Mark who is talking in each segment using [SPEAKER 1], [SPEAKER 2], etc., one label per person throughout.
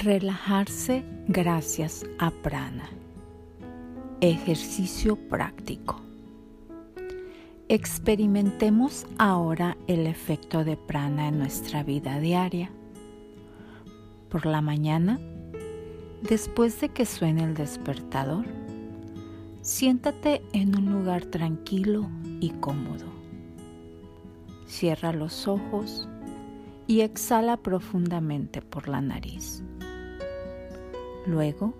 [SPEAKER 1] Relajarse gracias a prana. Ejercicio práctico. Experimentemos ahora el efecto de prana en nuestra vida diaria. Por la mañana, después de que suene el despertador, siéntate en un lugar tranquilo y cómodo. Cierra los ojos y exhala profundamente por la nariz. Luego,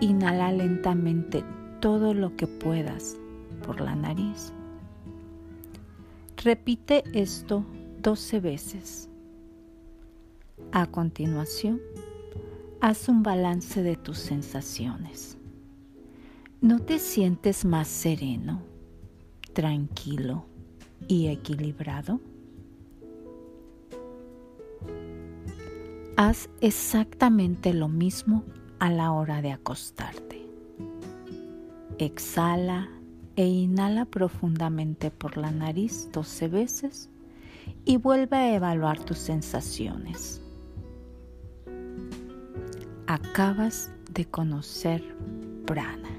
[SPEAKER 1] inhala lentamente todo lo que puedas por la nariz. Repite esto 12 veces. A continuación, haz un balance de tus sensaciones. ¿No te sientes más sereno, tranquilo y equilibrado? Haz exactamente lo mismo a la hora de acostarte. Exhala e inhala profundamente por la nariz 12 veces y vuelve a evaluar tus sensaciones. Acabas de conocer prana.